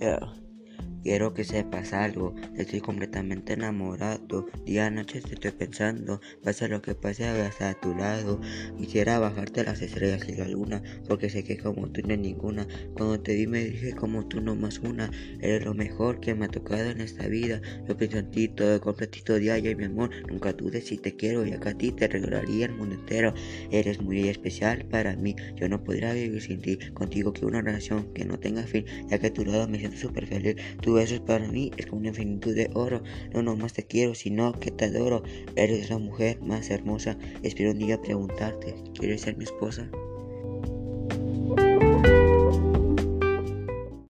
Yeah. Quiero que sepas algo, estoy completamente enamorado. Día noche te estoy pensando, pase lo que pase, hasta a tu lado. Quisiera bajarte las estrellas y la luna, porque sé que como tú no hay ninguna. Cuando te vi me dije como tú no más una. Eres lo mejor que me ha tocado en esta vida. Yo pienso en ti todo completito diario y mi amor. Nunca dudes si te quiero, y acá a ti te regalaría el mundo entero. Eres muy especial para mí, yo no podría vivir sin ti. Contigo que una relación que no tenga fin, ya que a tu lado me siento súper feliz. Tu beso para mí es como una infinitud de oro. No nomás te quiero, sino que te adoro. Eres la mujer más hermosa. Espero un día preguntarte, ¿quieres ser mi esposa?